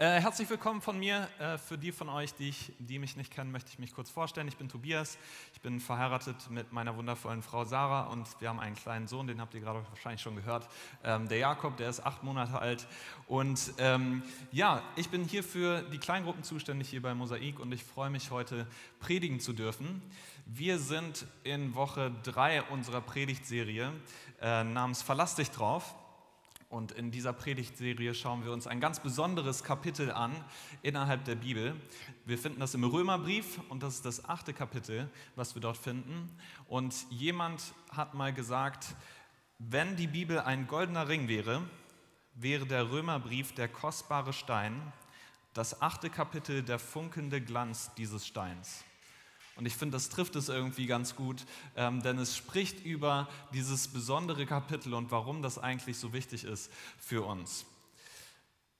Äh, herzlich willkommen von mir. Äh, für die von euch, die, ich, die mich nicht kennen, möchte ich mich kurz vorstellen. Ich bin Tobias. Ich bin verheiratet mit meiner wundervollen Frau Sarah und wir haben einen kleinen Sohn, den habt ihr gerade wahrscheinlich schon gehört. Ähm, der Jakob, der ist acht Monate alt. Und ähm, ja, ich bin hier für die Kleingruppen zuständig hier bei Mosaik und ich freue mich heute predigen zu dürfen. Wir sind in Woche drei unserer Predigtserie äh, namens Verlass dich drauf. Und in dieser Predigtserie schauen wir uns ein ganz besonderes Kapitel an innerhalb der Bibel. Wir finden das im Römerbrief und das ist das achte Kapitel, was wir dort finden. Und jemand hat mal gesagt, wenn die Bibel ein goldener Ring wäre, wäre der Römerbrief der kostbare Stein, das achte Kapitel der funkelnde Glanz dieses Steins. Und ich finde, das trifft es irgendwie ganz gut, ähm, denn es spricht über dieses besondere Kapitel und warum das eigentlich so wichtig ist für uns.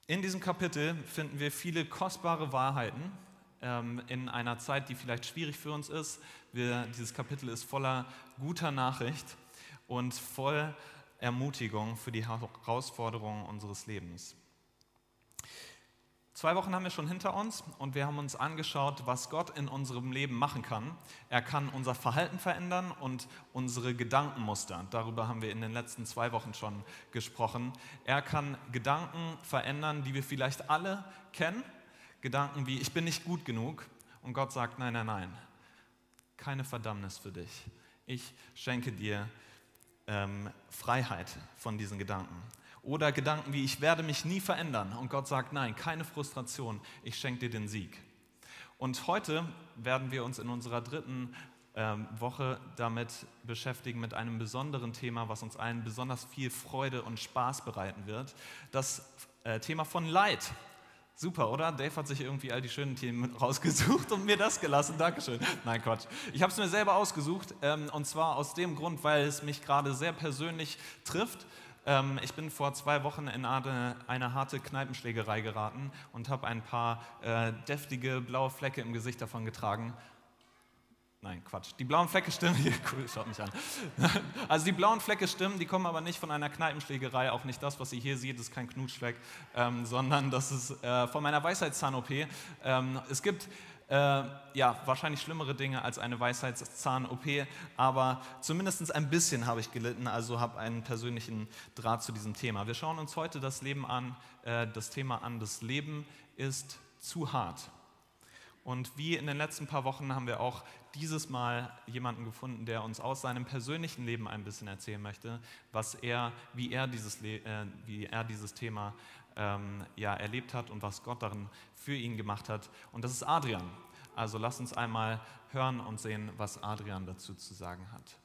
In diesem Kapitel finden wir viele kostbare Wahrheiten ähm, in einer Zeit, die vielleicht schwierig für uns ist. Wir, dieses Kapitel ist voller guter Nachricht und voll Ermutigung für die Herausforderungen unseres Lebens. Zwei Wochen haben wir schon hinter uns und wir haben uns angeschaut, was Gott in unserem Leben machen kann. Er kann unser Verhalten verändern und unsere Gedankenmuster. Darüber haben wir in den letzten zwei Wochen schon gesprochen. Er kann Gedanken verändern, die wir vielleicht alle kennen. Gedanken wie, ich bin nicht gut genug. Und Gott sagt, nein, nein, nein, keine Verdammnis für dich. Ich schenke dir ähm, Freiheit von diesen Gedanken. Oder Gedanken wie, ich werde mich nie verändern. Und Gott sagt, nein, keine Frustration, ich schenke dir den Sieg. Und heute werden wir uns in unserer dritten ähm, Woche damit beschäftigen, mit einem besonderen Thema, was uns allen besonders viel Freude und Spaß bereiten wird. Das äh, Thema von Leid. Super, oder? Dave hat sich irgendwie all die schönen Themen rausgesucht und mir das gelassen. Dankeschön. Nein, Quatsch. Ich habe es mir selber ausgesucht ähm, und zwar aus dem Grund, weil es mich gerade sehr persönlich trifft ähm, ich bin vor zwei Wochen in eine, eine harte Kneipenschlägerei geraten und habe ein paar äh, deftige blaue Flecke im Gesicht davon getragen. Nein, Quatsch. Die blauen Flecke stimmen. Hier, cool, schaut mich an. Also die blauen Flecke stimmen, die kommen aber nicht von einer Kneipenschlägerei. Auch nicht das, was ihr hier seht, ist kein Knutschfleck, ähm, sondern das ist äh, von meiner Weisheitszahn-OP. Ähm, es gibt äh, ja, wahrscheinlich schlimmere Dinge als eine Weisheitszahn-OP, aber zumindest ein bisschen habe ich gelitten, also habe einen persönlichen Draht zu diesem Thema. Wir schauen uns heute das Leben an, äh, das Thema an, das Leben ist zu hart. Und wie in den letzten paar Wochen haben wir auch dieses Mal jemanden gefunden, der uns aus seinem persönlichen Leben ein bisschen erzählen möchte, was er, wie er dieses, äh, wie er dieses Thema ähm, ja, erlebt hat und was Gott darin für ihn gemacht hat. Und das ist Adrian. Also lass uns einmal hören und sehen, was Adrian dazu zu sagen hat.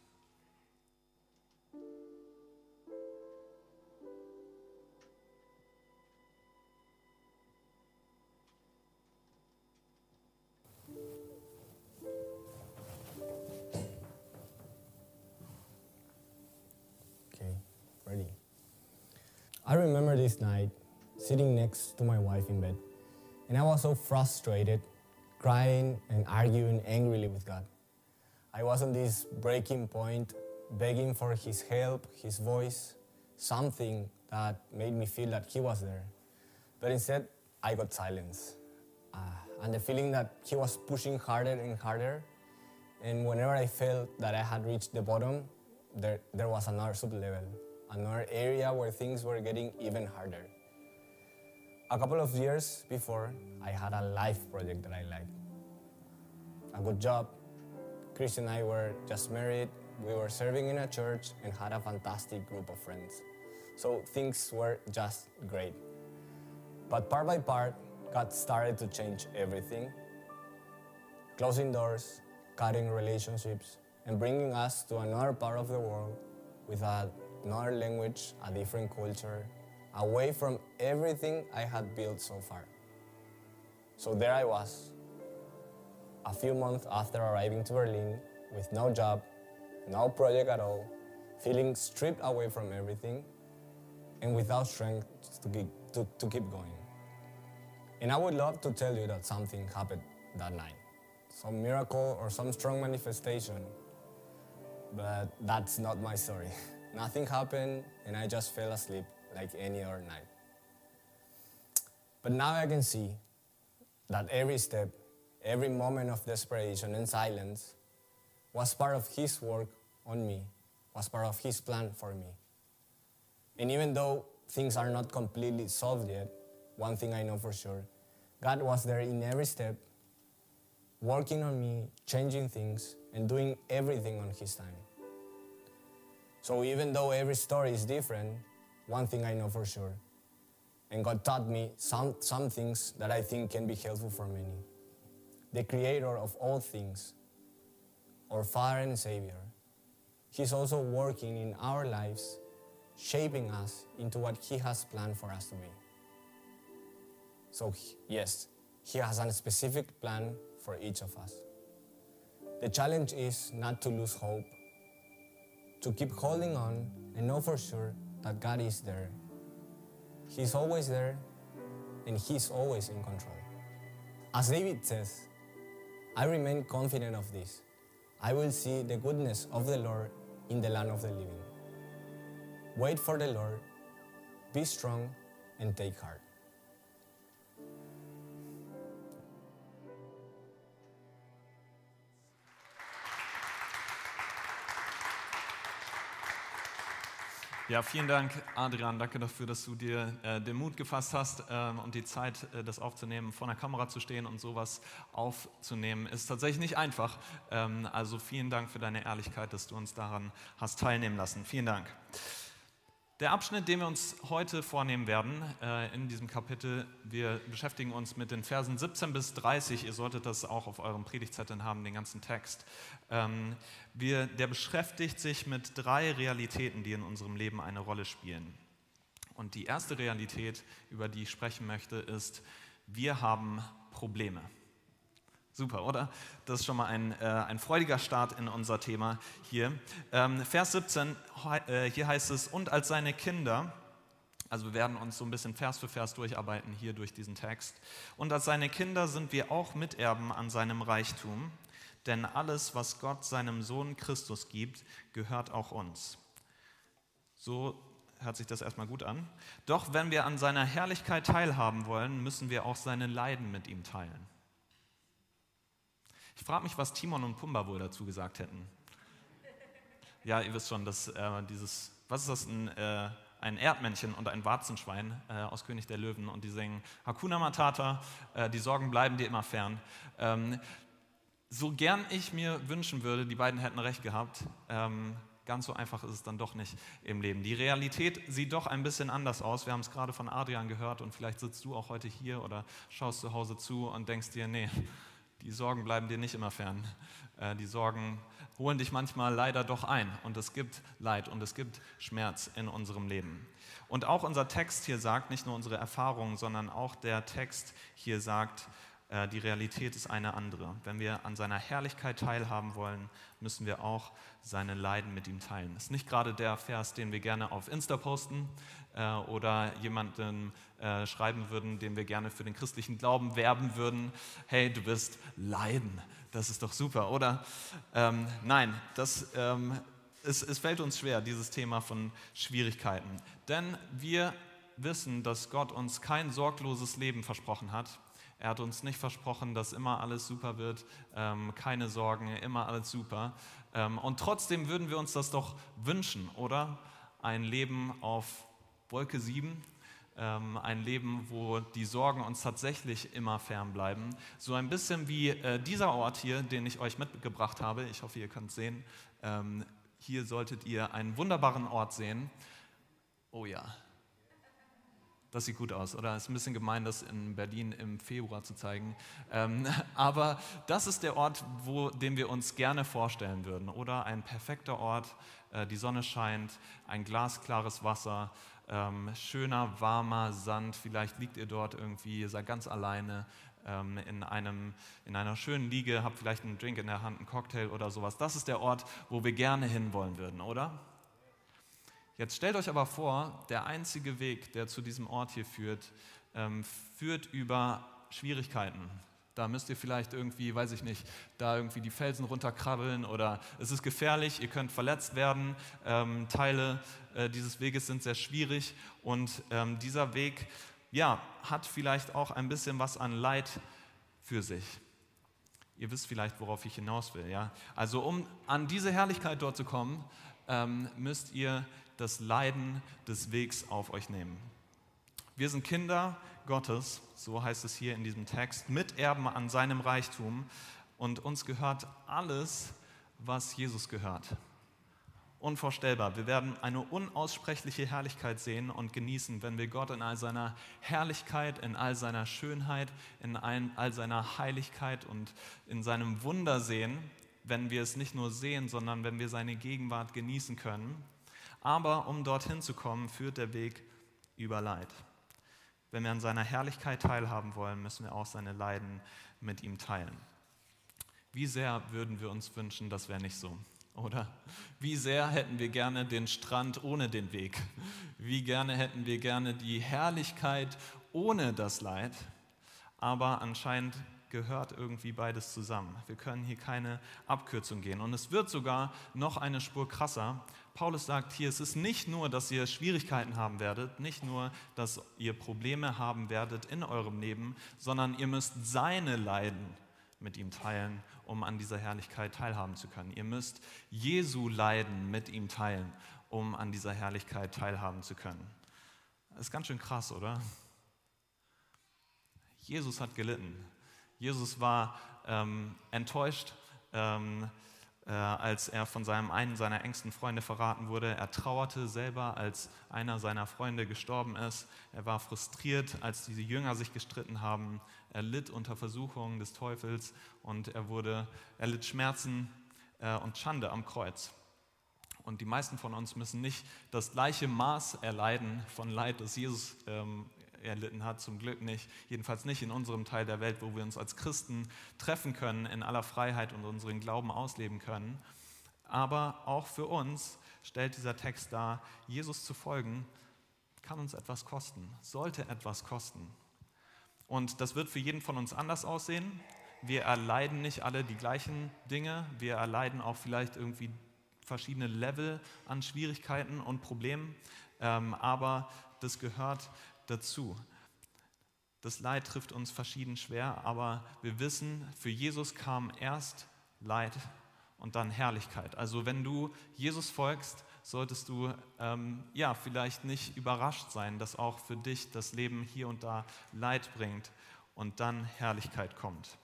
I remember this night sitting next to my wife in bed. And I was so frustrated, crying and arguing angrily with God. I was on this breaking point, begging for His help, His voice, something that made me feel that He was there. But instead, I got silence. Uh, and the feeling that He was pushing harder and harder. And whenever I felt that I had reached the bottom, there, there was another sub level, another area where things were getting even harder. A couple of years before, I had a life project that I liked. A good job. Chris and I were just married. We were serving in a church and had a fantastic group of friends. So things were just great. But part by part, God started to change everything closing doors, cutting relationships, and bringing us to another part of the world with another language, a different culture, away from everything I had built so far. So there I was, a few months after arriving to Berlin, with no job, no project at all, feeling stripped away from everything, and without strength to keep, to, to keep going. And I would love to tell you that something happened that night some miracle or some strong manifestation, but that's not my story. Nothing happened, and I just fell asleep like any other night. But now I can see that every step, every moment of desperation and silence was part of His work on me, was part of His plan for me. And even though things are not completely solved yet, one thing I know for sure God was there in every step, working on me, changing things, and doing everything on His time. So even though every story is different, one thing I know for sure. And God taught me some, some things that I think can be helpful for many. The creator of all things, our Father and Savior, He's also working in our lives, shaping us into what He has planned for us to be. So, yes, He has a specific plan for each of us. The challenge is not to lose hope, to keep holding on and know for sure that God is there. He's always there and He's always in control. As David says, I remain confident of this. I will see the goodness of the Lord in the land of the living. Wait for the Lord, be strong, and take heart. Ja, vielen Dank, Adrian. Danke dafür, dass du dir äh, den Mut gefasst hast ähm, und die Zeit, äh, das aufzunehmen, vor einer Kamera zu stehen und sowas aufzunehmen, ist tatsächlich nicht einfach. Ähm, also vielen Dank für deine Ehrlichkeit, dass du uns daran hast teilnehmen lassen. Vielen Dank. Der Abschnitt, den wir uns heute vornehmen werden äh, in diesem Kapitel, wir beschäftigen uns mit den Versen 17 bis 30. Ihr solltet das auch auf eurem Predigtzetteln haben, den ganzen Text. Ähm, der beschäftigt sich mit drei Realitäten, die in unserem Leben eine Rolle spielen. Und die erste Realität, über die ich sprechen möchte, ist, wir haben Probleme. Super, oder? Das ist schon mal ein, äh, ein freudiger Start in unser Thema hier. Ähm, Vers 17, äh, hier heißt es, und als seine Kinder, also wir werden uns so ein bisschen Vers für Vers durcharbeiten hier durch diesen Text, und als seine Kinder sind wir auch Miterben an seinem Reichtum, denn alles, was Gott seinem Sohn Christus gibt, gehört auch uns. So hört sich das erstmal gut an. Doch wenn wir an seiner Herrlichkeit teilhaben wollen, müssen wir auch seine Leiden mit ihm teilen. Frage mich, was Timon und Pumba wohl dazu gesagt hätten. Ja, ihr wisst schon, dass äh, dieses, was ist das, ein, äh, ein Erdmännchen und ein Warzenschwein äh, aus König der Löwen und die singen Hakuna Matata, äh, die Sorgen bleiben dir immer fern. Ähm, so gern ich mir wünschen würde, die beiden hätten recht gehabt, ähm, ganz so einfach ist es dann doch nicht im Leben. Die Realität sieht doch ein bisschen anders aus. Wir haben es gerade von Adrian gehört und vielleicht sitzt du auch heute hier oder schaust zu Hause zu und denkst dir, nee, die Sorgen bleiben dir nicht immer fern. Äh, die Sorgen holen dich manchmal leider doch ein und es gibt Leid und es gibt Schmerz in unserem Leben. Und auch unser Text hier sagt, nicht nur unsere Erfahrungen, sondern auch der Text hier sagt, die Realität ist eine andere. Wenn wir an seiner Herrlichkeit teilhaben wollen, müssen wir auch seine Leiden mit ihm teilen. Das ist nicht gerade der Vers, den wir gerne auf Insta posten äh, oder jemanden äh, schreiben würden, den wir gerne für den christlichen Glauben werben würden. Hey, du wirst leiden. Das ist doch super, oder? Ähm, nein, das, ähm, es, es fällt uns schwer, dieses Thema von Schwierigkeiten. Denn wir wissen, dass Gott uns kein sorgloses Leben versprochen hat. Er hat uns nicht versprochen, dass immer alles super wird, ähm, keine Sorgen, immer alles super. Ähm, und trotzdem würden wir uns das doch wünschen, oder? Ein Leben auf Wolke 7, ähm, ein Leben, wo die Sorgen uns tatsächlich immer fernbleiben. So ein bisschen wie äh, dieser Ort hier, den ich euch mitgebracht habe. Ich hoffe, ihr könnt sehen. Ähm, hier solltet ihr einen wunderbaren Ort sehen. Oh ja, das sieht gut aus, oder? Ist ein bisschen gemein, das in Berlin im Februar zu zeigen. Ähm, aber das ist der Ort, wo, den wir uns gerne vorstellen würden, oder? Ein perfekter Ort, äh, die Sonne scheint, ein glasklares Wasser, ähm, schöner, warmer Sand. Vielleicht liegt ihr dort irgendwie, ihr seid ganz alleine ähm, in, einem, in einer schönen Liege, habt vielleicht einen Drink in der Hand, einen Cocktail oder sowas. Das ist der Ort, wo wir gerne hinwollen würden, oder? Jetzt stellt euch aber vor, der einzige Weg, der zu diesem Ort hier führt, ähm, führt über Schwierigkeiten. Da müsst ihr vielleicht irgendwie, weiß ich nicht, da irgendwie die Felsen runterkrabbeln oder es ist gefährlich, ihr könnt verletzt werden. Ähm, Teile äh, dieses Weges sind sehr schwierig und ähm, dieser Weg ja, hat vielleicht auch ein bisschen was an Leid für sich. Ihr wisst vielleicht, worauf ich hinaus will. Ja? Also um an diese Herrlichkeit dort zu kommen, ähm, müsst ihr das Leiden des Wegs auf euch nehmen. Wir sind Kinder Gottes, so heißt es hier in diesem Text, Miterben an seinem Reichtum und uns gehört alles, was Jesus gehört. Unvorstellbar. Wir werden eine unaussprechliche Herrlichkeit sehen und genießen, wenn wir Gott in all seiner Herrlichkeit, in all seiner Schönheit, in all seiner Heiligkeit und in seinem Wunder sehen, wenn wir es nicht nur sehen, sondern wenn wir seine Gegenwart genießen können. Aber um dorthin zu kommen, führt der Weg über Leid. Wenn wir an seiner Herrlichkeit teilhaben wollen, müssen wir auch seine Leiden mit ihm teilen. Wie sehr würden wir uns wünschen, das wäre nicht so, oder? Wie sehr hätten wir gerne den Strand ohne den Weg? Wie gerne hätten wir gerne die Herrlichkeit ohne das Leid? Aber anscheinend gehört irgendwie beides zusammen. Wir können hier keine Abkürzung gehen. Und es wird sogar noch eine Spur krasser. Paulus sagt hier, es ist nicht nur, dass ihr Schwierigkeiten haben werdet, nicht nur, dass ihr Probleme haben werdet in eurem Leben, sondern ihr müsst seine Leiden mit ihm teilen, um an dieser Herrlichkeit teilhaben zu können. Ihr müsst Jesu Leiden mit ihm teilen, um an dieser Herrlichkeit teilhaben zu können. Das ist ganz schön krass, oder? Jesus hat gelitten. Jesus war ähm, enttäuscht, ähm, äh, als er von seinem einen seiner engsten Freunde verraten wurde. Er trauerte selber, als einer seiner Freunde gestorben ist. Er war frustriert, als diese Jünger sich gestritten haben. Er litt unter Versuchungen des Teufels und er, wurde, er litt Schmerzen äh, und Schande am Kreuz. Und die meisten von uns müssen nicht das gleiche Maß erleiden von Leid, das Jesus ähm, erlitten hat, zum Glück nicht, jedenfalls nicht in unserem Teil der Welt, wo wir uns als Christen treffen können, in aller Freiheit und unseren Glauben ausleben können. Aber auch für uns stellt dieser Text dar, Jesus zu folgen, kann uns etwas kosten, sollte etwas kosten. Und das wird für jeden von uns anders aussehen. Wir erleiden nicht alle die gleichen Dinge. Wir erleiden auch vielleicht irgendwie verschiedene Level an Schwierigkeiten und Problemen. Ähm, aber das gehört dazu. Das Leid trifft uns verschieden schwer, aber wir wissen, für Jesus kam erst Leid und dann Herrlichkeit. Also wenn du Jesus folgst, solltest du ähm, ja vielleicht nicht überrascht sein, dass auch für dich das Leben hier und da Leid bringt und dann Herrlichkeit kommt.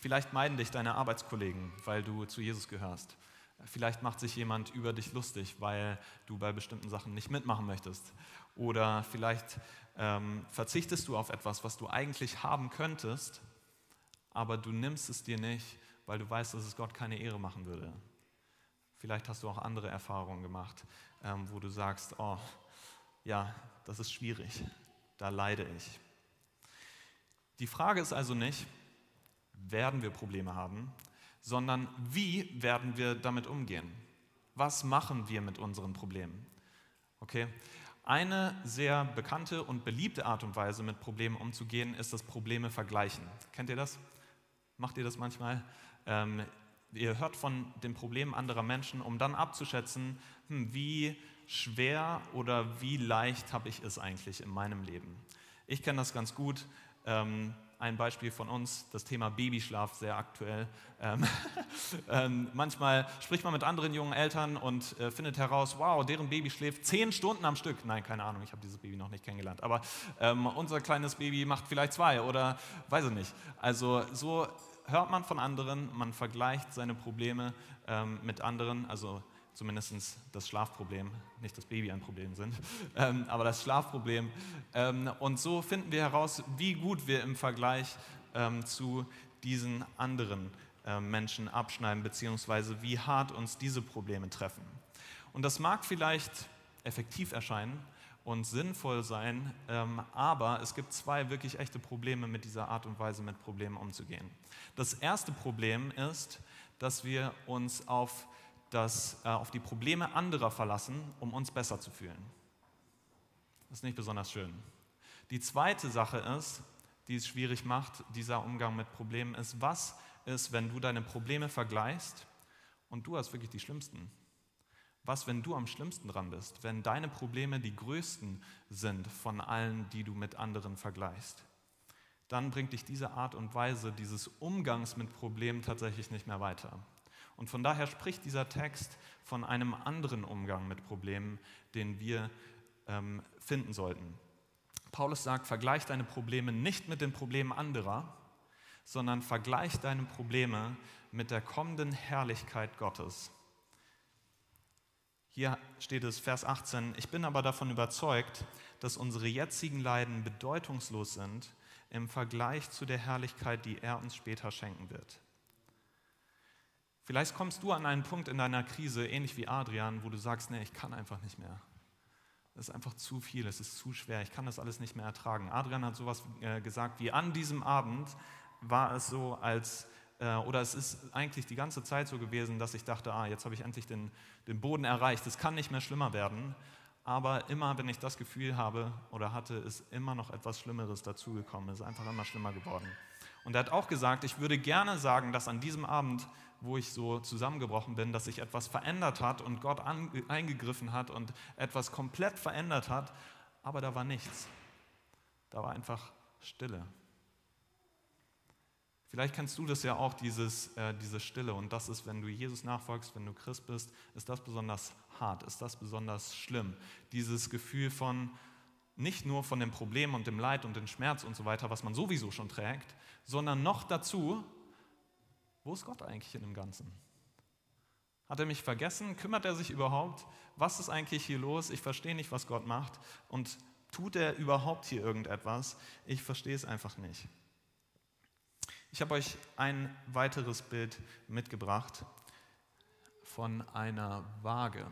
Vielleicht meiden dich deine Arbeitskollegen, weil du zu Jesus gehörst. Vielleicht macht sich jemand über dich lustig, weil du bei bestimmten Sachen nicht mitmachen möchtest. Oder vielleicht ähm, verzichtest du auf etwas, was du eigentlich haben könntest, aber du nimmst es dir nicht, weil du weißt, dass es Gott keine Ehre machen würde. Vielleicht hast du auch andere Erfahrungen gemacht, ähm, wo du sagst, oh, ja, das ist schwierig, da leide ich. Die Frage ist also nicht, werden wir Probleme haben, sondern wie werden wir damit umgehen? Was machen wir mit unseren Problemen? Okay? Eine sehr bekannte und beliebte Art und Weise, mit Problemen umzugehen, ist das Probleme vergleichen. Kennt ihr das? Macht ihr das manchmal? Ähm, ihr hört von den Problemen anderer Menschen, um dann abzuschätzen, hm, wie schwer oder wie leicht habe ich es eigentlich in meinem Leben. Ich kenne das ganz gut. Ähm, ein Beispiel von uns, das Thema Babyschlaf, sehr aktuell. Ähm, ähm, manchmal spricht man mit anderen jungen Eltern und äh, findet heraus, wow, deren Baby schläft zehn Stunden am Stück. Nein, keine Ahnung, ich habe dieses Baby noch nicht kennengelernt. Aber ähm, unser kleines Baby macht vielleicht zwei oder weiß ich nicht. Also so hört man von anderen, man vergleicht seine Probleme ähm, mit anderen, also zumindest das Schlafproblem, nicht das Baby ein Problem sind, ähm, aber das Schlafproblem. Ähm, und so finden wir heraus, wie gut wir im Vergleich ähm, zu diesen anderen äh, Menschen abschneiden, beziehungsweise wie hart uns diese Probleme treffen. Und das mag vielleicht effektiv erscheinen und sinnvoll sein, ähm, aber es gibt zwei wirklich echte Probleme mit dieser Art und Weise, mit Problemen umzugehen. Das erste Problem ist, dass wir uns auf das, äh, auf die Probleme anderer verlassen, um uns besser zu fühlen. Das ist nicht besonders schön. Die zweite Sache ist, die es schwierig macht, dieser Umgang mit Problemen, ist, was ist, wenn du deine Probleme vergleichst und du hast wirklich die schlimmsten? Was, wenn du am schlimmsten dran bist, wenn deine Probleme die größten sind von allen, die du mit anderen vergleichst? Dann bringt dich diese Art und Weise dieses Umgangs mit Problemen tatsächlich nicht mehr weiter. Und von daher spricht dieser Text von einem anderen Umgang mit Problemen, den wir ähm, finden sollten. Paulus sagt, vergleich deine Probleme nicht mit den Problemen anderer, sondern vergleich deine Probleme mit der kommenden Herrlichkeit Gottes. Hier steht es, Vers 18, ich bin aber davon überzeugt, dass unsere jetzigen Leiden bedeutungslos sind im Vergleich zu der Herrlichkeit, die er uns später schenken wird. Vielleicht kommst du an einen Punkt in deiner Krise, ähnlich wie Adrian, wo du sagst, nee, ich kann einfach nicht mehr. Es ist einfach zu viel, es ist zu schwer, ich kann das alles nicht mehr ertragen. Adrian hat sowas äh, gesagt wie an diesem Abend war es so, als, äh, oder es ist eigentlich die ganze Zeit so gewesen, dass ich dachte, ah, jetzt habe ich endlich den, den Boden erreicht, es kann nicht mehr schlimmer werden. Aber immer, wenn ich das Gefühl habe oder hatte, ist immer noch etwas Schlimmeres dazugekommen, es ist einfach immer schlimmer geworden. Und er hat auch gesagt, ich würde gerne sagen, dass an diesem Abend, wo ich so zusammengebrochen bin, dass sich etwas verändert hat und Gott eingegriffen hat und etwas komplett verändert hat, aber da war nichts. Da war einfach Stille. Vielleicht kennst du das ja auch, dieses, äh, diese Stille. Und das ist, wenn du Jesus nachfolgst, wenn du Christ bist, ist das besonders hart, ist das besonders schlimm. Dieses Gefühl von, nicht nur von dem Problem und dem Leid und dem Schmerz und so weiter, was man sowieso schon trägt, sondern noch dazu, wo ist Gott eigentlich in dem Ganzen? Hat er mich vergessen? Kümmert er sich überhaupt? Was ist eigentlich hier los? Ich verstehe nicht, was Gott macht. Und tut er überhaupt hier irgendetwas? Ich verstehe es einfach nicht. Ich habe euch ein weiteres Bild mitgebracht von einer Waage.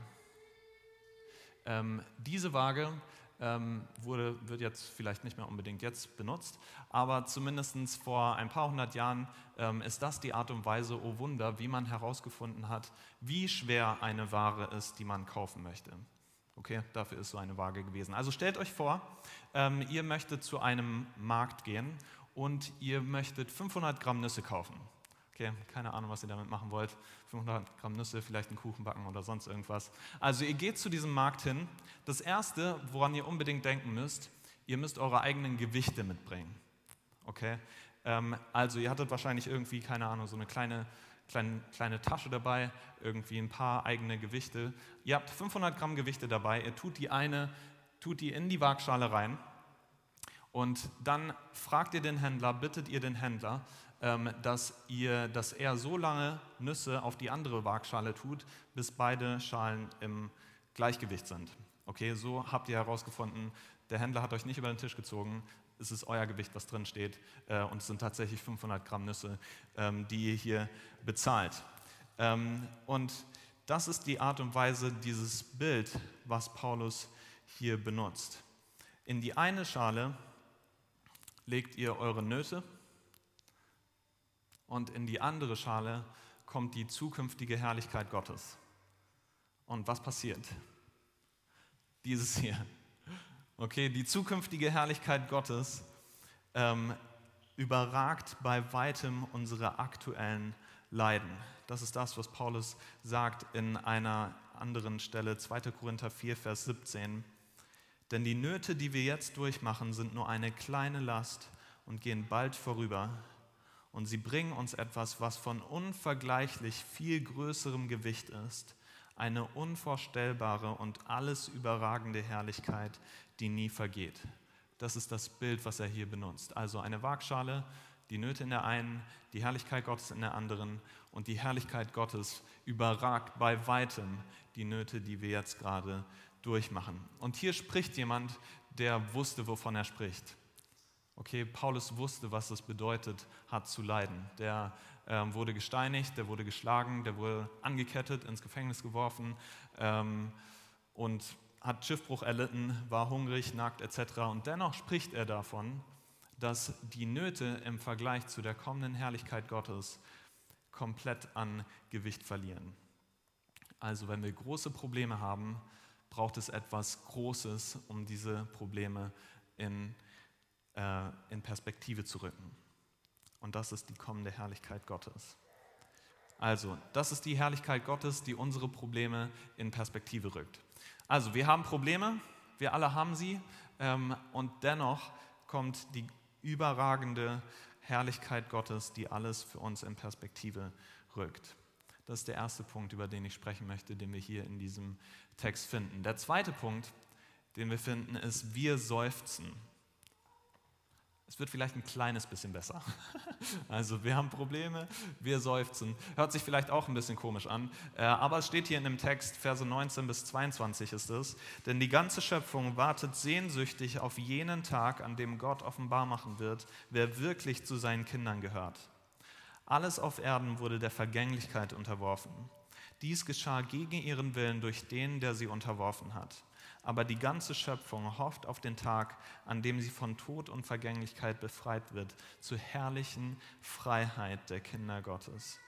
Ähm, diese Waage ähm, wurde, wird jetzt vielleicht nicht mehr unbedingt jetzt benutzt, aber zumindest vor ein paar hundert Jahren ähm, ist das die Art und Weise, oh Wunder, wie man herausgefunden hat, wie schwer eine Ware ist, die man kaufen möchte. Okay, dafür ist so eine Waage gewesen. Also stellt euch vor, ähm, ihr möchtet zu einem Markt gehen und ihr möchtet 500 Gramm Nüsse kaufen. Okay, keine Ahnung, was ihr damit machen wollt. 500 Gramm Nüsse, vielleicht einen Kuchen backen oder sonst irgendwas. Also ihr geht zu diesem Markt hin. Das Erste, woran ihr unbedingt denken müsst, ihr müsst eure eigenen Gewichte mitbringen. Okay, ähm, also ihr hattet wahrscheinlich irgendwie, keine Ahnung, so eine kleine, kleine, kleine Tasche dabei, irgendwie ein paar eigene Gewichte. Ihr habt 500 Gramm Gewichte dabei, ihr tut die eine, tut die in die Waagschale rein und dann fragt ihr den Händler, bittet ihr den Händler, dass, ihr, dass er so lange Nüsse auf die andere Waagschale tut, bis beide Schalen im Gleichgewicht sind. Okay, so habt ihr herausgefunden, der Händler hat euch nicht über den Tisch gezogen, es ist euer Gewicht, was drin steht, äh, und es sind tatsächlich 500 Gramm Nüsse, ähm, die ihr hier bezahlt. Ähm, und das ist die Art und Weise, dieses Bild, was Paulus hier benutzt. In die eine Schale legt ihr eure Nöte und in die andere Schale kommt die zukünftige Herrlichkeit Gottes. Und was passiert? Dieses hier. Okay, die zukünftige Herrlichkeit Gottes ähm, überragt bei weitem unsere aktuellen Leiden. Das ist das, was Paulus sagt in einer anderen Stelle, 2. Korinther 4, Vers 17. Denn die Nöte, die wir jetzt durchmachen, sind nur eine kleine Last und gehen bald vorüber. Und sie bringen uns etwas, was von unvergleichlich viel größerem Gewicht ist, eine unvorstellbare und alles überragende Herrlichkeit, die nie vergeht. Das ist das Bild, was er hier benutzt. Also eine Waagschale, die Nöte in der einen, die Herrlichkeit Gottes in der anderen und die Herrlichkeit Gottes überragt bei weitem die Nöte, die wir jetzt gerade durchmachen. Und hier spricht jemand, der wusste, wovon er spricht. Okay, Paulus wusste, was es bedeutet hat zu leiden. Der ähm, wurde gesteinigt, der wurde geschlagen, der wurde angekettet, ins Gefängnis geworfen ähm, und hat Schiffbruch erlitten, war hungrig, nackt etc. Und dennoch spricht er davon, dass die Nöte im Vergleich zu der kommenden Herrlichkeit Gottes komplett an Gewicht verlieren. Also wenn wir große Probleme haben, braucht es etwas Großes, um diese Probleme in, äh, in Perspektive zu rücken. Und das ist die kommende Herrlichkeit Gottes. Also, das ist die Herrlichkeit Gottes, die unsere Probleme in Perspektive rückt. Also, wir haben Probleme, wir alle haben sie, ähm, und dennoch kommt die überragende Herrlichkeit Gottes, die alles für uns in Perspektive rückt. Das ist der erste Punkt, über den ich sprechen möchte, den wir hier in diesem Text finden. Der zweite Punkt, den wir finden, ist, wir seufzen. Es wird vielleicht ein kleines bisschen besser. Also wir haben Probleme, wir seufzen. Hört sich vielleicht auch ein bisschen komisch an, äh, aber es steht hier in dem Text, Verse 19 bis 22 ist es, denn die ganze Schöpfung wartet sehnsüchtig auf jenen Tag, an dem Gott offenbar machen wird, wer wirklich zu seinen Kindern gehört. Alles auf Erden wurde der Vergänglichkeit unterworfen. Dies geschah gegen ihren Willen durch den, der sie unterworfen hat aber die ganze Schöpfung hofft auf den Tag, an dem sie von Tod und Vergänglichkeit befreit wird, zur herrlichen Freiheit der Kinder Gottes.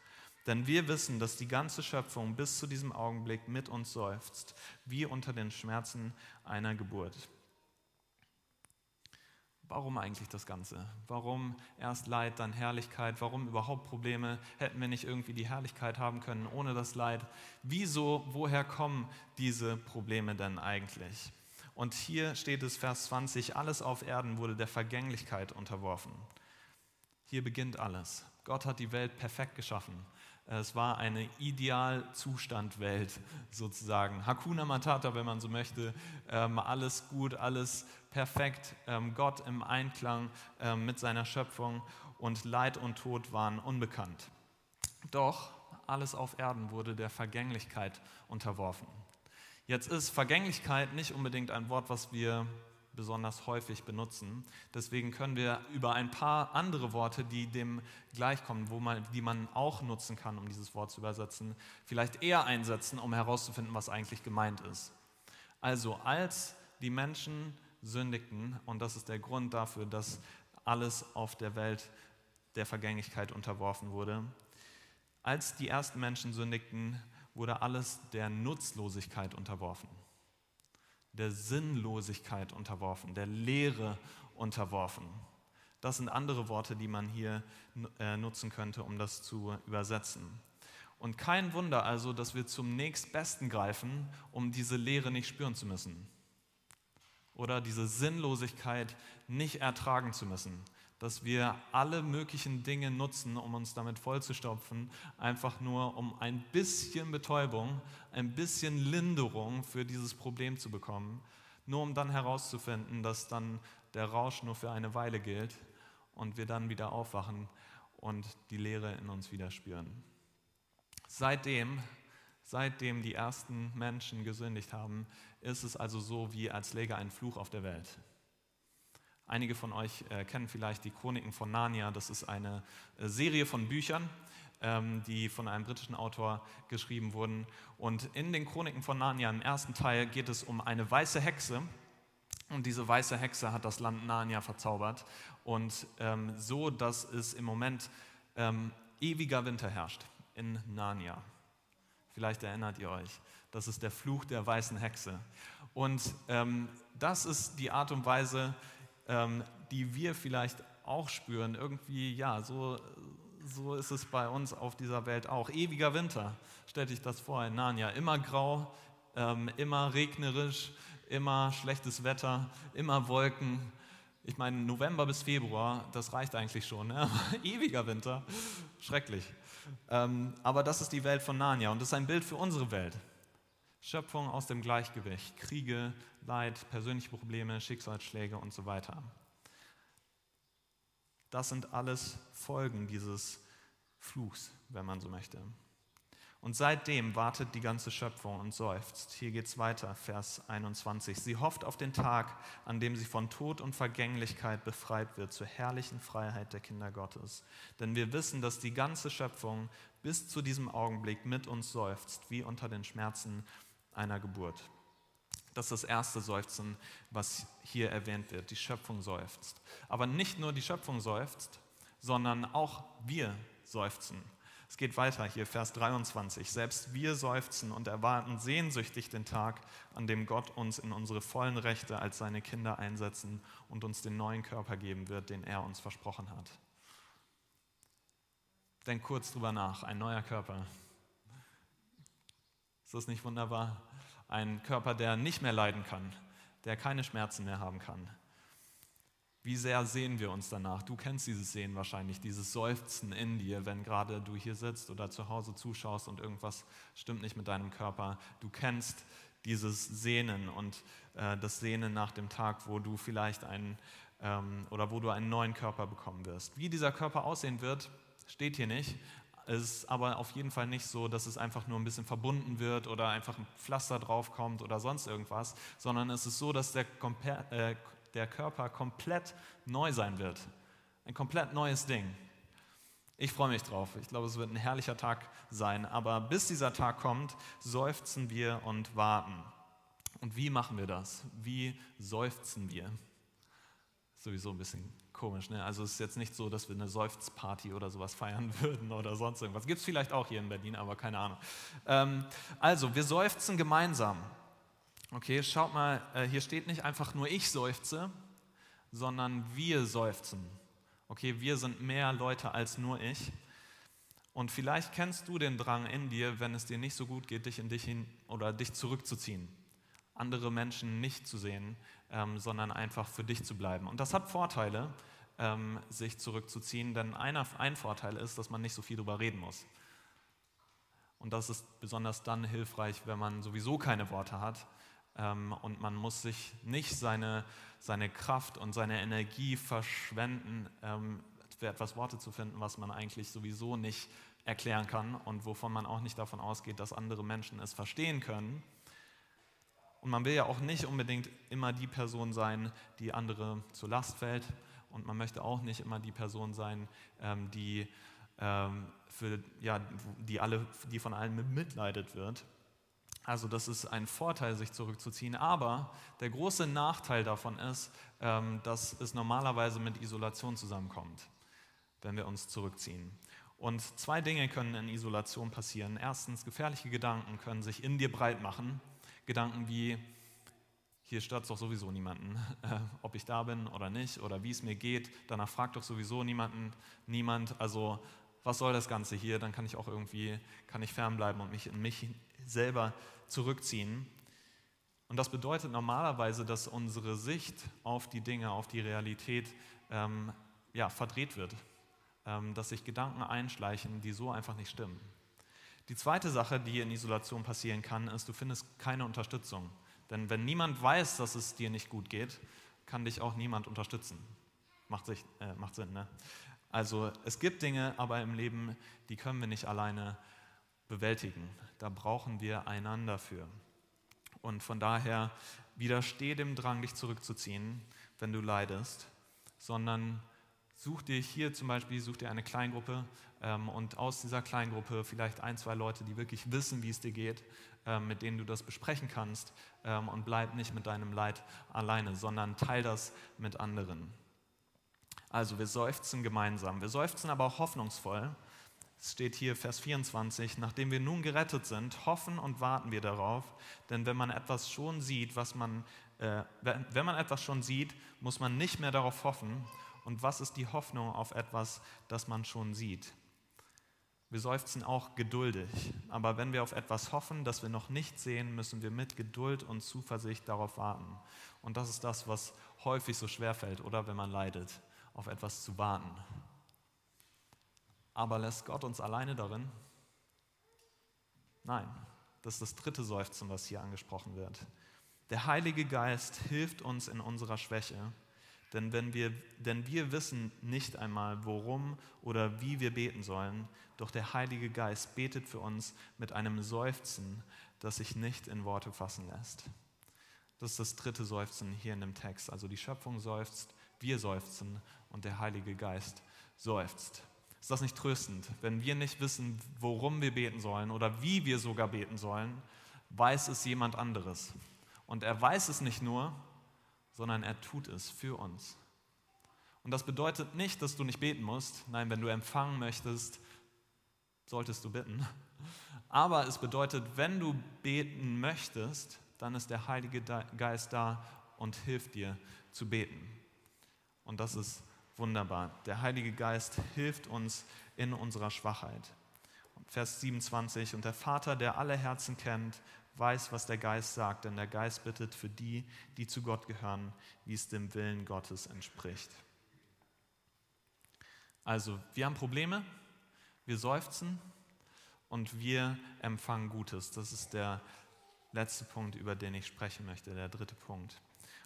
Denn wir wissen, dass die ganze Schöpfung bis zu diesem Augenblick mit uns seufzt, wie unter den Schmerzen einer Geburt. Warum eigentlich das Ganze? Warum erst Leid, dann Herrlichkeit? Warum überhaupt Probleme? Hätten wir nicht irgendwie die Herrlichkeit haben können ohne das Leid? Wieso, woher kommen diese Probleme denn eigentlich? Und hier steht es, Vers 20, alles auf Erden wurde der Vergänglichkeit unterworfen. Hier beginnt alles. Gott hat die Welt perfekt geschaffen. Es war eine Idealzustandwelt sozusagen. Hakuna Matata, wenn man so möchte. Ähm, alles gut, alles perfekt. Ähm, Gott im Einklang ähm, mit seiner Schöpfung und Leid und Tod waren unbekannt. Doch alles auf Erden wurde der Vergänglichkeit unterworfen. Jetzt ist Vergänglichkeit nicht unbedingt ein Wort, was wir besonders häufig benutzen. Deswegen können wir über ein paar andere Worte, die dem gleichkommen, wo man, die man auch nutzen kann, um dieses Wort zu übersetzen, vielleicht eher einsetzen, um herauszufinden, was eigentlich gemeint ist. Also als die Menschen sündigten, und das ist der Grund dafür, dass alles auf der Welt der Vergänglichkeit unterworfen wurde, als die ersten Menschen sündigten, wurde alles der Nutzlosigkeit unterworfen der Sinnlosigkeit unterworfen, der Leere unterworfen. Das sind andere Worte, die man hier äh, nutzen könnte, um das zu übersetzen. Und kein Wunder also, dass wir zum nächstbesten greifen, um diese Leere nicht spüren zu müssen. Oder diese Sinnlosigkeit nicht ertragen zu müssen dass wir alle möglichen Dinge nutzen, um uns damit vollzustopfen, einfach nur um ein bisschen Betäubung, ein bisschen Linderung für dieses Problem zu bekommen, nur um dann herauszufinden, dass dann der Rausch nur für eine Weile gilt und wir dann wieder aufwachen und die Leere in uns wieder spüren. Seitdem, seitdem die ersten Menschen gesündigt haben, ist es also so, wie als läge ein Fluch auf der Welt. Einige von euch äh, kennen vielleicht die Chroniken von Narnia. Das ist eine äh, Serie von Büchern, ähm, die von einem britischen Autor geschrieben wurden. Und in den Chroniken von Narnia, im ersten Teil, geht es um eine weiße Hexe. Und diese weiße Hexe hat das Land Narnia verzaubert. Und ähm, so, dass es im Moment ähm, ewiger Winter herrscht in Narnia. Vielleicht erinnert ihr euch. Das ist der Fluch der weißen Hexe. Und ähm, das ist die Art und Weise, ähm, die wir vielleicht auch spüren. Irgendwie, ja, so, so ist es bei uns auf dieser Welt auch. Ewiger Winter, stellt dich das vor in Narnia. Immer grau, ähm, immer regnerisch, immer schlechtes Wetter, immer Wolken. Ich meine, November bis Februar, das reicht eigentlich schon. Ne? Ewiger Winter, schrecklich. Ähm, aber das ist die Welt von Narnia und das ist ein Bild für unsere Welt. Schöpfung aus dem Gleichgewicht, Kriege, Leid, persönliche Probleme, Schicksalsschläge und so weiter. Das sind alles Folgen dieses Fluchs, wenn man so möchte. Und seitdem wartet die ganze Schöpfung und seufzt. Hier geht es weiter, Vers 21. Sie hofft auf den Tag, an dem sie von Tod und Vergänglichkeit befreit wird, zur herrlichen Freiheit der Kinder Gottes. Denn wir wissen, dass die ganze Schöpfung bis zu diesem Augenblick mit uns seufzt, wie unter den Schmerzen einer Geburt. Das ist das erste Seufzen, was hier erwähnt wird. Die Schöpfung seufzt. Aber nicht nur die Schöpfung seufzt, sondern auch wir seufzen. Es geht weiter hier, Vers 23. Selbst wir seufzen und erwarten sehnsüchtig den Tag, an dem Gott uns in unsere vollen Rechte als seine Kinder einsetzen und uns den neuen Körper geben wird, den er uns versprochen hat. Denk kurz drüber nach, ein neuer Körper. Ist das nicht wunderbar? Ein Körper, der nicht mehr leiden kann, der keine Schmerzen mehr haben kann. Wie sehr sehen wir uns danach? Du kennst dieses Sehen wahrscheinlich, dieses Seufzen in dir, wenn gerade du hier sitzt oder zu Hause zuschaust und irgendwas stimmt nicht mit deinem Körper. Du kennst dieses Sehnen und äh, das Sehnen nach dem Tag, wo du vielleicht einen ähm, oder wo du einen neuen Körper bekommen wirst. Wie dieser Körper aussehen wird, steht hier nicht, es ist aber auf jeden Fall nicht so, dass es einfach nur ein bisschen verbunden wird oder einfach ein Pflaster draufkommt oder sonst irgendwas, sondern es ist so, dass der, äh, der Körper komplett neu sein wird. Ein komplett neues Ding. Ich freue mich drauf. Ich glaube, es wird ein herrlicher Tag sein. Aber bis dieser Tag kommt, seufzen wir und warten. Und wie machen wir das? Wie seufzen wir? Sowieso ein bisschen komisch. Ne? Also es ist jetzt nicht so, dass wir eine Seufzparty oder sowas feiern würden oder sonst irgendwas. Gibt es vielleicht auch hier in Berlin, aber keine Ahnung. Ähm, also, wir seufzen gemeinsam. Okay, schaut mal, äh, hier steht nicht einfach nur ich seufze, sondern wir seufzen. Okay, wir sind mehr Leute als nur ich. Und vielleicht kennst du den Drang in dir, wenn es dir nicht so gut geht, dich in dich hin oder dich zurückzuziehen. Andere Menschen nicht zu sehen, ähm, sondern einfach für dich zu bleiben. Und das hat Vorteile, ähm, sich zurückzuziehen. Denn einer, ein Vorteil ist, dass man nicht so viel darüber reden muss. Und das ist besonders dann hilfreich, wenn man sowieso keine Worte hat ähm, und man muss sich nicht seine, seine Kraft und seine Energie verschwenden, ähm, für etwas Worte zu finden, was man eigentlich sowieso nicht erklären kann und wovon man auch nicht davon ausgeht, dass andere Menschen es verstehen können. Und man will ja auch nicht unbedingt immer die Person sein, die andere zur Last fällt und man möchte auch nicht immer die Person sein, ähm, die, ähm, für, ja, die, alle, die von allen mitleidet wird. Also das ist ein Vorteil, sich zurückzuziehen. Aber der große Nachteil davon ist, ähm, dass es normalerweise mit Isolation zusammenkommt, wenn wir uns zurückziehen. Und zwei Dinge können in Isolation passieren. Erstens, gefährliche Gedanken können sich in dir breit machen. Gedanken wie, hier stört doch sowieso niemanden, äh, ob ich da bin oder nicht oder wie es mir geht. Danach fragt doch sowieso niemanden, niemand. Also was soll das Ganze hier? Dann kann ich auch irgendwie, kann ich fernbleiben und mich in mich selber zurückziehen. Und das bedeutet normalerweise, dass unsere Sicht auf die Dinge, auf die Realität ähm, ja, verdreht wird. Ähm, dass sich Gedanken einschleichen, die so einfach nicht stimmen. Die zweite Sache, die in Isolation passieren kann, ist, du findest keine Unterstützung. Denn wenn niemand weiß, dass es dir nicht gut geht, kann dich auch niemand unterstützen. Macht, sich, äh, macht Sinn, ne? Also es gibt Dinge aber im Leben, die können wir nicht alleine bewältigen. Da brauchen wir einander für. Und von daher widersteh dem Drang, dich zurückzuziehen, wenn du leidest, sondern such dir hier zum Beispiel, such dir eine Kleingruppe und aus dieser Kleingruppe vielleicht ein, zwei Leute, die wirklich wissen, wie es dir geht, ähm, mit denen du das besprechen kannst ähm, und bleib nicht mit deinem Leid alleine, sondern teil das mit anderen. Also wir seufzen gemeinsam, wir seufzen aber auch hoffnungsvoll. Es steht hier Vers 24, nachdem wir nun gerettet sind, hoffen und warten wir darauf, denn wenn man etwas schon sieht, was man, äh, wenn man etwas schon sieht, muss man nicht mehr darauf hoffen. Und was ist die Hoffnung auf etwas, das man schon sieht? Wir seufzen auch geduldig. Aber wenn wir auf etwas hoffen, das wir noch nicht sehen, müssen wir mit Geduld und Zuversicht darauf warten. Und das ist das, was häufig so schwer fällt, oder wenn man leidet, auf etwas zu warten. Aber lässt Gott uns alleine darin? Nein, das ist das dritte Seufzen, was hier angesprochen wird. Der Heilige Geist hilft uns in unserer Schwäche denn, wenn wir, denn wir wissen nicht einmal, worum oder wie wir beten sollen, doch der Heilige Geist betet für uns mit einem Seufzen, das sich nicht in Worte fassen lässt. Das ist das dritte Seufzen hier in dem Text. Also die Schöpfung seufzt, wir seufzen und der Heilige Geist seufzt. Ist das nicht tröstend? Wenn wir nicht wissen, worum wir beten sollen oder wie wir sogar beten sollen, weiß es jemand anderes. Und er weiß es nicht nur, sondern er tut es für uns. Und das bedeutet nicht, dass du nicht beten musst. Nein, wenn du empfangen möchtest, solltest du bitten. Aber es bedeutet, wenn du beten möchtest, dann ist der Heilige Geist da und hilft dir zu beten. Und das ist Wunderbar. Der Heilige Geist hilft uns in unserer Schwachheit. Vers 27, und der Vater, der alle Herzen kennt, weiß, was der Geist sagt, denn der Geist bittet für die, die zu Gott gehören, wie es dem Willen Gottes entspricht. Also, wir haben Probleme, wir seufzen und wir empfangen Gutes. Das ist der letzte Punkt, über den ich sprechen möchte, der dritte Punkt.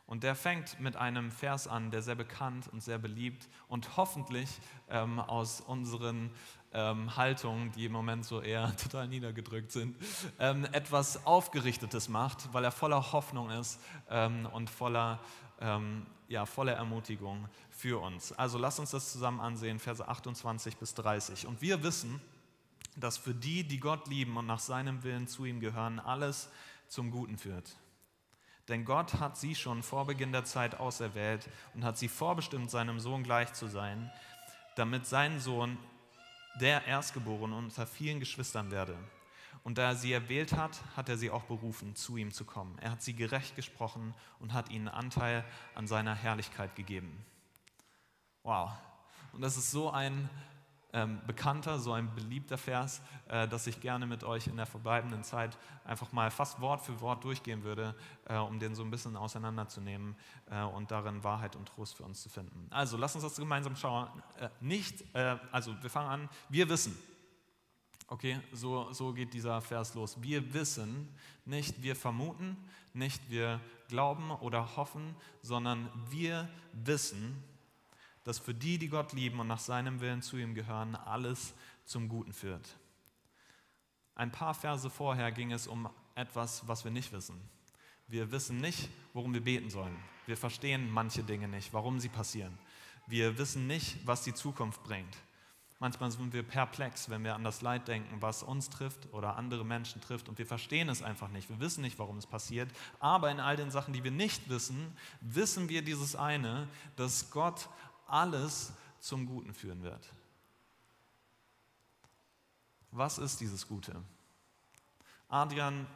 Und der fängt mit einem Vers an, der sehr bekannt und sehr beliebt und hoffentlich ähm, aus unseren ähm, Haltungen, die im Moment so eher total niedergedrückt sind, ähm, etwas Aufgerichtetes macht, weil er voller Hoffnung ist ähm, und voller, ähm, ja, voller Ermutigung für uns. Also lasst uns das zusammen ansehen, Verse 28 bis 30. Und wir wissen, dass für die, die Gott lieben und nach seinem Willen zu ihm gehören, alles zum Guten führt. Denn Gott hat sie schon vor Beginn der Zeit auserwählt und hat sie vorbestimmt, seinem Sohn gleich zu sein, damit sein Sohn der Erstgeborene unter vielen Geschwistern werde. Und da er sie erwählt hat, hat er sie auch berufen, zu ihm zu kommen. Er hat sie gerecht gesprochen und hat ihnen Anteil an seiner Herrlichkeit gegeben. Wow. Und das ist so ein ähm, bekannter, so ein beliebter Vers, äh, dass ich gerne mit euch in der verbleibenden Zeit einfach mal fast Wort für Wort durchgehen würde, äh, um den so ein bisschen auseinanderzunehmen äh, und darin Wahrheit und Trost für uns zu finden. Also, lass uns das gemeinsam schauen. Äh, nicht, äh, also wir fangen an, wir wissen. Okay, so, so geht dieser Vers los. Wir wissen, nicht wir vermuten, nicht wir glauben oder hoffen, sondern wir wissen, dass für die, die Gott lieben und nach seinem Willen zu ihm gehören, alles zum Guten führt. Ein paar Verse vorher ging es um etwas, was wir nicht wissen. Wir wissen nicht, worum wir beten sollen. Wir verstehen manche Dinge nicht, warum sie passieren. Wir wissen nicht, was die Zukunft bringt. Manchmal sind wir perplex, wenn wir an das Leid denken, was uns trifft oder andere Menschen trifft und wir verstehen es einfach nicht. Wir wissen nicht, warum es passiert. Aber in all den Sachen, die wir nicht wissen, wissen wir dieses eine, dass Gott alles zum Guten führen wird. Was ist dieses Gute? Adrian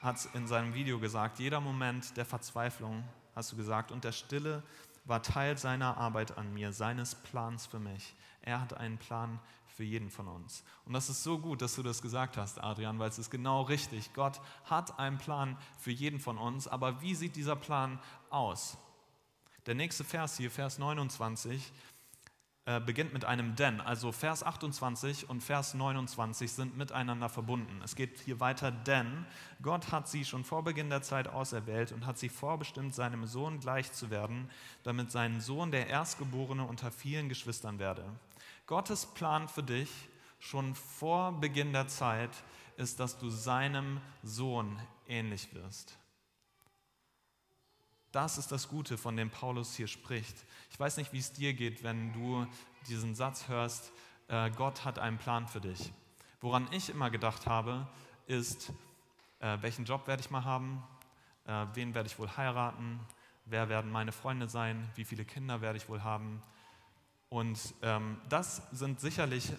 hat es in seinem Video gesagt, jeder Moment der Verzweiflung, hast du gesagt, und der Stille war Teil seiner Arbeit an mir, seines Plans für mich. Er hat einen Plan für jeden von uns. Und das ist so gut, dass du das gesagt hast, Adrian, weil es ist genau richtig. Gott hat einen Plan für jeden von uns, aber wie sieht dieser Plan aus? Der nächste Vers hier, Vers 29, äh, beginnt mit einem denn. Also Vers 28 und Vers 29 sind miteinander verbunden. Es geht hier weiter, denn Gott hat sie schon vor Beginn der Zeit auserwählt und hat sie vorbestimmt, seinem Sohn gleich zu werden, damit sein Sohn der Erstgeborene unter vielen Geschwistern werde. Gottes Plan für dich schon vor Beginn der Zeit ist, dass du seinem Sohn ähnlich wirst. Das ist das Gute, von dem Paulus hier spricht. Ich weiß nicht, wie es dir geht, wenn du diesen Satz hörst, äh, Gott hat einen Plan für dich. Woran ich immer gedacht habe, ist, äh, welchen Job werde ich mal haben, äh, wen werde ich wohl heiraten, wer werden meine Freunde sein, wie viele Kinder werde ich wohl haben. Und ähm, das sind sicherlich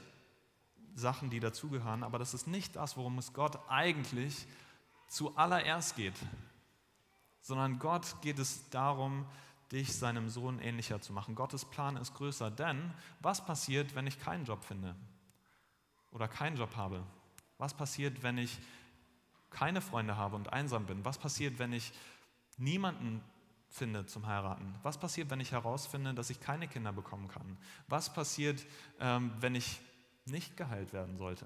Sachen, die dazugehören, aber das ist nicht das, worum es Gott eigentlich zuallererst geht sondern Gott geht es darum, dich seinem Sohn ähnlicher zu machen. Gottes Plan ist größer, denn was passiert, wenn ich keinen Job finde oder keinen Job habe? Was passiert, wenn ich keine Freunde habe und einsam bin? Was passiert, wenn ich niemanden finde zum Heiraten? Was passiert, wenn ich herausfinde, dass ich keine Kinder bekommen kann? Was passiert, ähm, wenn ich nicht geheilt werden sollte?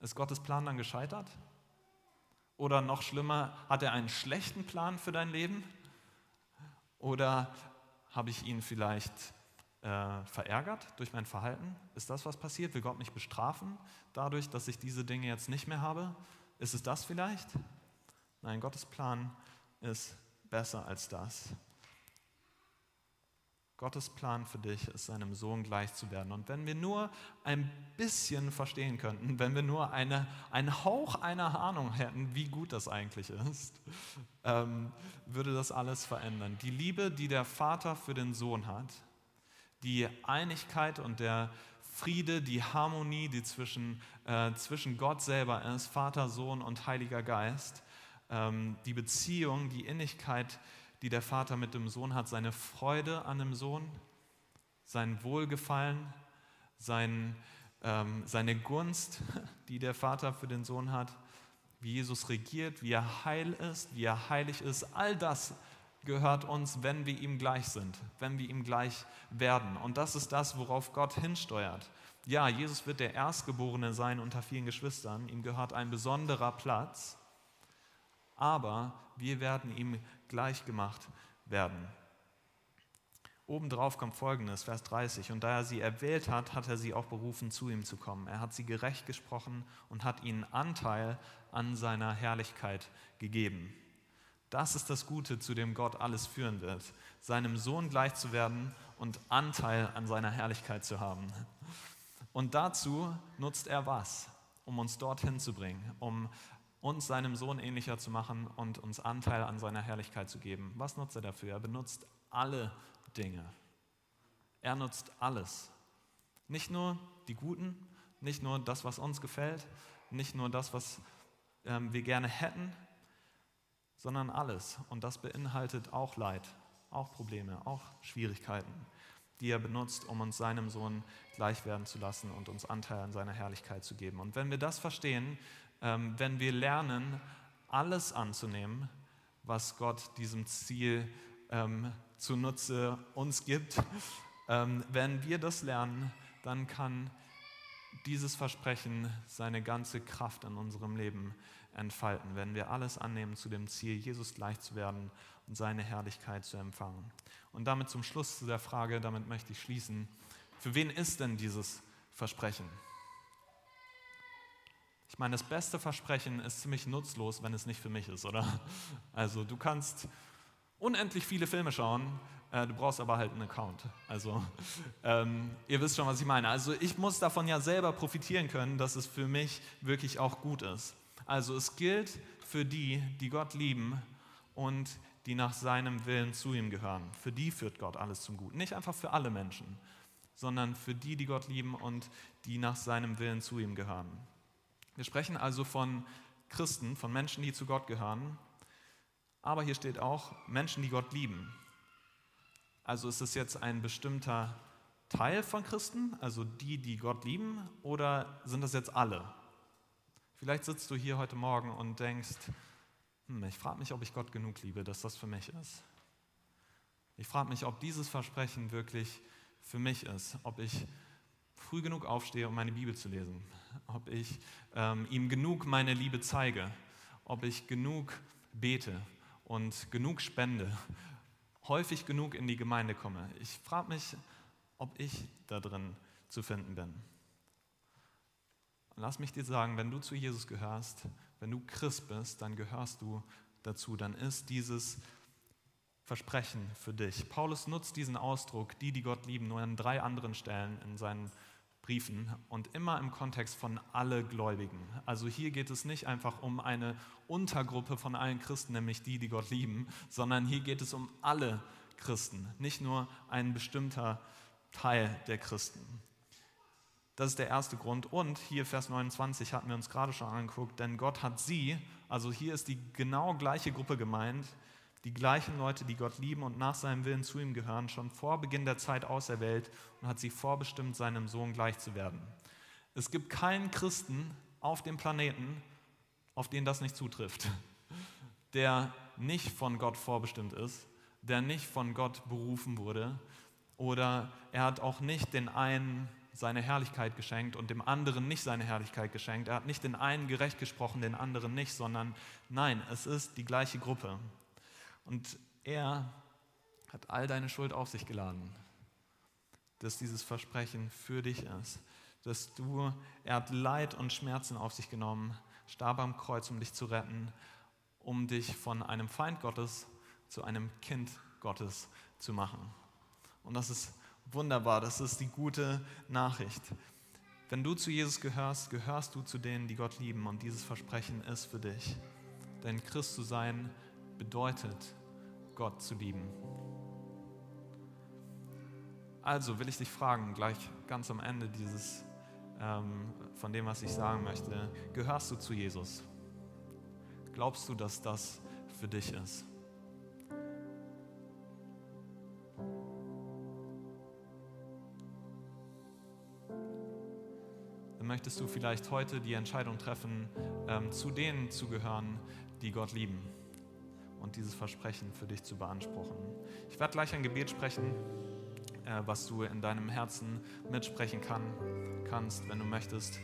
Ist Gottes Plan dann gescheitert? Oder noch schlimmer, hat er einen schlechten Plan für dein Leben? Oder habe ich ihn vielleicht äh, verärgert durch mein Verhalten? Ist das, was passiert? Will Gott mich bestrafen dadurch, dass ich diese Dinge jetzt nicht mehr habe? Ist es das vielleicht? Nein, Gottes Plan ist besser als das. Gottes Plan für dich ist, seinem Sohn gleich zu werden. Und wenn wir nur ein bisschen verstehen könnten, wenn wir nur eine, einen Hauch einer Ahnung hätten, wie gut das eigentlich ist, ähm, würde das alles verändern. Die Liebe, die der Vater für den Sohn hat, die Einigkeit und der Friede, die Harmonie, die zwischen, äh, zwischen Gott selber ist, Vater, Sohn und Heiliger Geist, ähm, die Beziehung, die Innigkeit, die der Vater mit dem Sohn hat, seine Freude an dem Sohn, sein Wohlgefallen, sein, ähm, seine Gunst, die der Vater für den Sohn hat, wie Jesus regiert, wie er heil ist, wie er heilig ist, all das gehört uns, wenn wir ihm gleich sind, wenn wir ihm gleich werden. Und das ist das, worauf Gott hinsteuert. Ja, Jesus wird der Erstgeborene sein unter vielen Geschwistern, ihm gehört ein besonderer Platz, aber wir werden ihm gleich gemacht werden. Obendrauf kommt folgendes, Vers 30. Und da er sie erwählt hat, hat er sie auch berufen, zu ihm zu kommen. Er hat sie gerecht gesprochen und hat ihnen Anteil an seiner Herrlichkeit gegeben. Das ist das Gute, zu dem Gott alles führen wird, seinem Sohn gleich zu werden und Anteil an seiner Herrlichkeit zu haben. Und dazu nutzt er was, um uns dorthin zu bringen, um uns seinem Sohn ähnlicher zu machen und uns Anteil an seiner Herrlichkeit zu geben. Was nutzt er dafür? Er benutzt alle Dinge. Er nutzt alles. Nicht nur die Guten, nicht nur das, was uns gefällt, nicht nur das, was ähm, wir gerne hätten, sondern alles. Und das beinhaltet auch Leid, auch Probleme, auch Schwierigkeiten, die er benutzt, um uns seinem Sohn gleich werden zu lassen und uns Anteil an seiner Herrlichkeit zu geben. Und wenn wir das verstehen, wenn wir lernen, alles anzunehmen, was Gott diesem Ziel ähm, zunutze uns gibt, ähm, wenn wir das lernen, dann kann dieses Versprechen seine ganze Kraft in unserem Leben entfalten, wenn wir alles annehmen zu dem Ziel, Jesus gleich zu werden und seine Herrlichkeit zu empfangen. Und damit zum Schluss zu der Frage, damit möchte ich schließen, für wen ist denn dieses Versprechen? Ich meine, das beste Versprechen ist ziemlich nutzlos, wenn es nicht für mich ist, oder? Also du kannst unendlich viele Filme schauen, äh, du brauchst aber halt einen Account. Also ähm, ihr wisst schon, was ich meine. Also ich muss davon ja selber profitieren können, dass es für mich wirklich auch gut ist. Also es gilt für die, die Gott lieben und die nach seinem Willen zu ihm gehören. Für die führt Gott alles zum Guten. Nicht einfach für alle Menschen, sondern für die, die Gott lieben und die nach seinem Willen zu ihm gehören. Wir sprechen also von Christen, von Menschen, die zu Gott gehören. Aber hier steht auch Menschen, die Gott lieben. Also ist es jetzt ein bestimmter Teil von Christen, also die, die Gott lieben, oder sind das jetzt alle? Vielleicht sitzt du hier heute Morgen und denkst, hm, ich frage mich, ob ich Gott genug liebe, dass das für mich ist. Ich frage mich, ob dieses Versprechen wirklich für mich ist, ob ich früh genug aufstehe, um meine Bibel zu lesen, ob ich ähm, ihm genug meine Liebe zeige, ob ich genug bete und genug spende, häufig genug in die Gemeinde komme. Ich frage mich, ob ich da drin zu finden bin. Lass mich dir sagen, wenn du zu Jesus gehörst, wenn du Christ bist, dann gehörst du dazu. Dann ist dieses Versprechen für dich. Paulus nutzt diesen Ausdruck, die, die Gott lieben, nur an drei anderen Stellen in seinen Briefen und immer im Kontext von alle Gläubigen. Also hier geht es nicht einfach um eine Untergruppe von allen Christen, nämlich die, die Gott lieben, sondern hier geht es um alle Christen, nicht nur ein bestimmter Teil der Christen. Das ist der erste Grund. Und hier Vers 29 hatten wir uns gerade schon angeguckt, denn Gott hat sie, also hier ist die genau gleiche Gruppe gemeint, die gleichen Leute, die Gott lieben und nach seinem Willen zu ihm gehören, schon vor Beginn der Zeit auserwählt und hat sie vorbestimmt, seinem Sohn gleich zu werden. Es gibt keinen Christen auf dem Planeten, auf den das nicht zutrifft, der nicht von Gott vorbestimmt ist, der nicht von Gott berufen wurde oder er hat auch nicht den einen seine Herrlichkeit geschenkt und dem anderen nicht seine Herrlichkeit geschenkt. Er hat nicht den einen gerecht gesprochen, den anderen nicht, sondern nein, es ist die gleiche Gruppe. Und er hat all deine Schuld auf sich geladen, dass dieses Versprechen für dich ist, dass du, er hat Leid und Schmerzen auf sich genommen, starb am Kreuz, um dich zu retten, um dich von einem Feind Gottes zu einem Kind Gottes zu machen. Und das ist Wunderbar, das ist die gute Nachricht. Wenn du zu Jesus gehörst, gehörst du zu denen, die Gott lieben und dieses Versprechen ist für dich. Denn Christ zu sein bedeutet, Gott zu lieben. Also will ich dich fragen, gleich ganz am Ende dieses, ähm, von dem, was ich sagen möchte, gehörst du zu Jesus? Glaubst du, dass das für dich ist? Dann möchtest du vielleicht heute die Entscheidung treffen, ähm, zu denen zu gehören, die Gott lieben und dieses Versprechen für dich zu beanspruchen. Ich werde gleich ein Gebet sprechen, äh, was du in deinem Herzen mitsprechen kann, kannst, wenn du möchtest.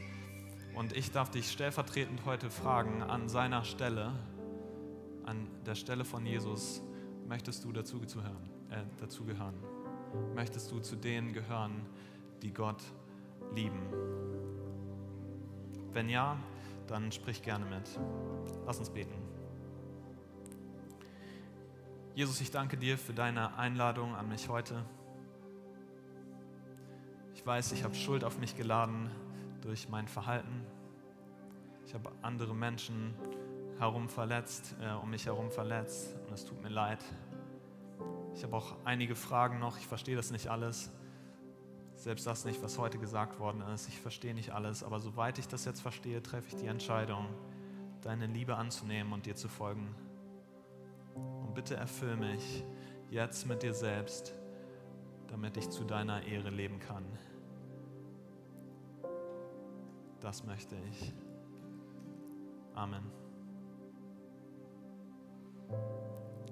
Und ich darf dich stellvertretend heute fragen, an seiner Stelle, an der Stelle von Jesus, möchtest du dazugehören? Äh, dazugehören? Möchtest du zu denen gehören, die Gott lieben? Wenn ja, dann sprich gerne mit. Lass uns beten. Jesus, ich danke dir für deine Einladung an mich heute. Ich weiß, ich habe Schuld auf mich geladen durch mein Verhalten. Ich habe andere Menschen herum verletzt, äh, um mich herum verletzt und es tut mir leid. Ich habe auch einige Fragen noch, ich verstehe das nicht alles. Selbst das nicht, was heute gesagt worden ist. Ich verstehe nicht alles, aber soweit ich das jetzt verstehe, treffe ich die Entscheidung, deine Liebe anzunehmen und dir zu folgen. Und bitte erfüll mich jetzt mit dir selbst, damit ich zu deiner Ehre leben kann. Das möchte ich. Amen.